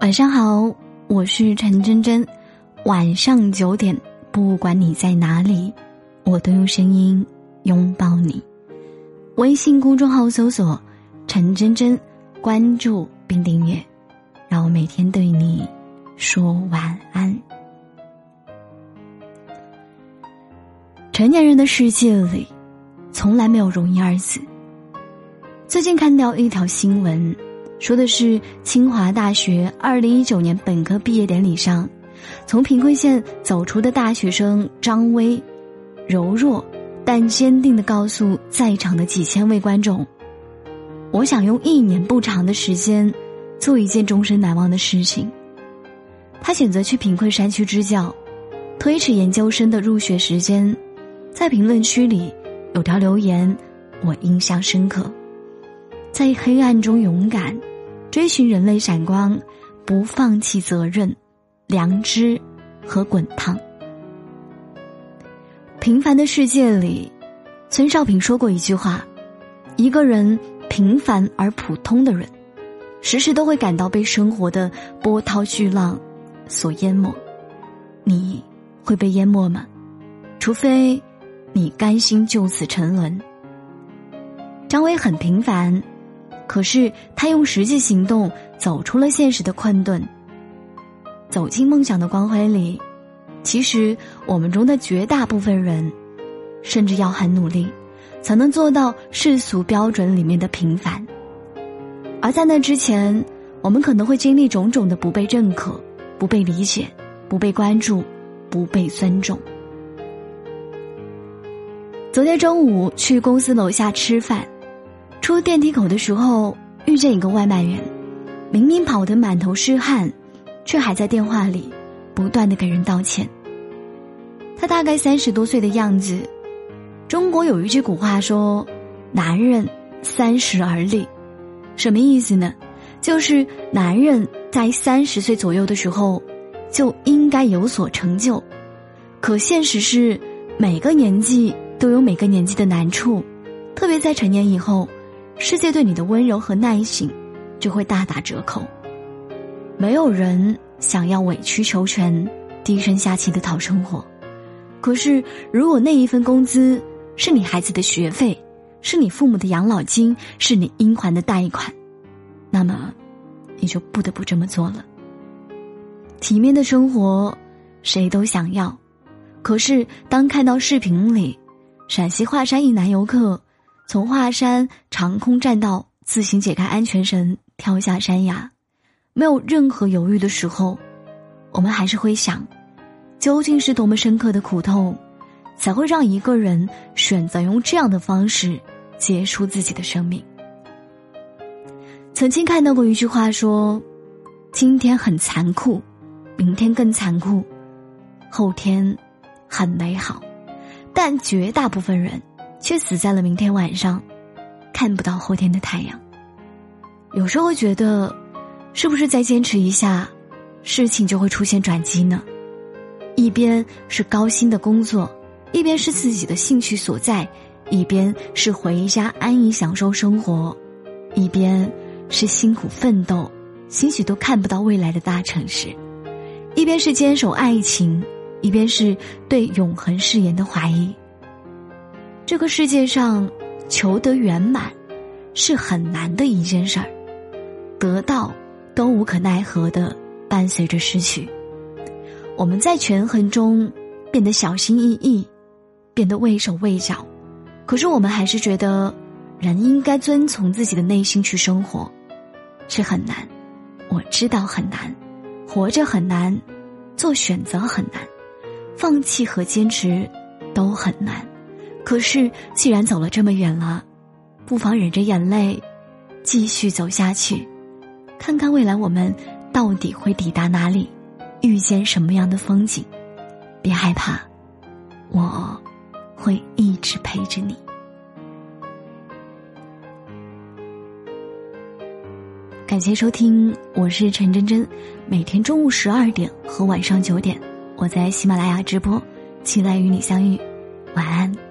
晚上好，我是陈真真。晚上九点，不管你在哪里，我都用声音拥抱你。微信公众号搜索“陈真真”，关注并订阅，让我每天对你说晚安。成年人的世界里，从来没有容易二字。最近看到一条新闻。说的是清华大学二零一九年本科毕业典礼上，从贫困县走出的大学生张威，柔弱但坚定的告诉在场的几千位观众：“我想用一年不长的时间，做一件终身难忘的事情。”他选择去贫困山区支教，推迟研究生的入学时间。在评论区里有条留言，我印象深刻：在黑暗中勇敢。追寻人类闪光，不放弃责任、良知和滚烫。平凡的世界里，孙少平说过一句话：“一个人平凡而普通的人，时时都会感到被生活的波涛巨浪所淹没。你会被淹没吗？除非你甘心就此沉沦。”张伟很平凡。可是他用实际行动走出了现实的困顿，走进梦想的光辉里。其实我们中的绝大部分人，甚至要很努力，才能做到世俗标准里面的平凡。而在那之前，我们可能会经历种种的不被认可、不被理解、不被关注、不被尊重。昨天中午去公司楼下吃饭。出电梯口的时候，遇见一个外卖员，明明跑得满头是汗，却还在电话里不断的给人道歉。他大概三十多岁的样子。中国有一句古话说：“男人三十而立”，什么意思呢？就是男人在三十岁左右的时候就应该有所成就。可现实是，每个年纪都有每个年纪的难处，特别在成年以后。世界对你的温柔和耐心，就会大打折扣。没有人想要委曲求全、低声下气的讨生活。可是，如果那一份工资是你孩子的学费，是你父母的养老金，是你应还的贷款，那么，你就不得不这么做了。体面的生活，谁都想要。可是，当看到视频里，陕西华山一男游客。从华山长空栈道自行解开安全绳，跳下山崖，没有任何犹豫的时候，我们还是会想，究竟是多么深刻的苦痛，才会让一个人选择用这样的方式结束自己的生命？曾经看到过一句话说：“今天很残酷，明天更残酷，后天很美好，但绝大部分人。”却死在了明天晚上，看不到后天的太阳。有时候会觉得，是不是再坚持一下，事情就会出现转机呢？一边是高薪的工作，一边是自己的兴趣所在，一边是回家安逸享受生活，一边是辛苦奋斗，兴许都看不到未来的大城市，一边是坚守爱情，一边是对永恒誓言的怀疑。这个世界上，求得圆满，是很难的一件事儿。得到，都无可奈何的伴随着失去。我们在权衡中变得小心翼翼，变得畏手畏脚。可是我们还是觉得，人应该遵从自己的内心去生活，是很难。我知道很难，活着很难，做选择很难，放弃和坚持都很难。可是，既然走了这么远了，不妨忍着眼泪，继续走下去，看看未来我们到底会抵达哪里，遇见什么样的风景。别害怕，我会一直陪着你。感谢收听，我是陈真真，每天中午十二点和晚上九点，我在喜马拉雅直播，期待与你相遇。晚安。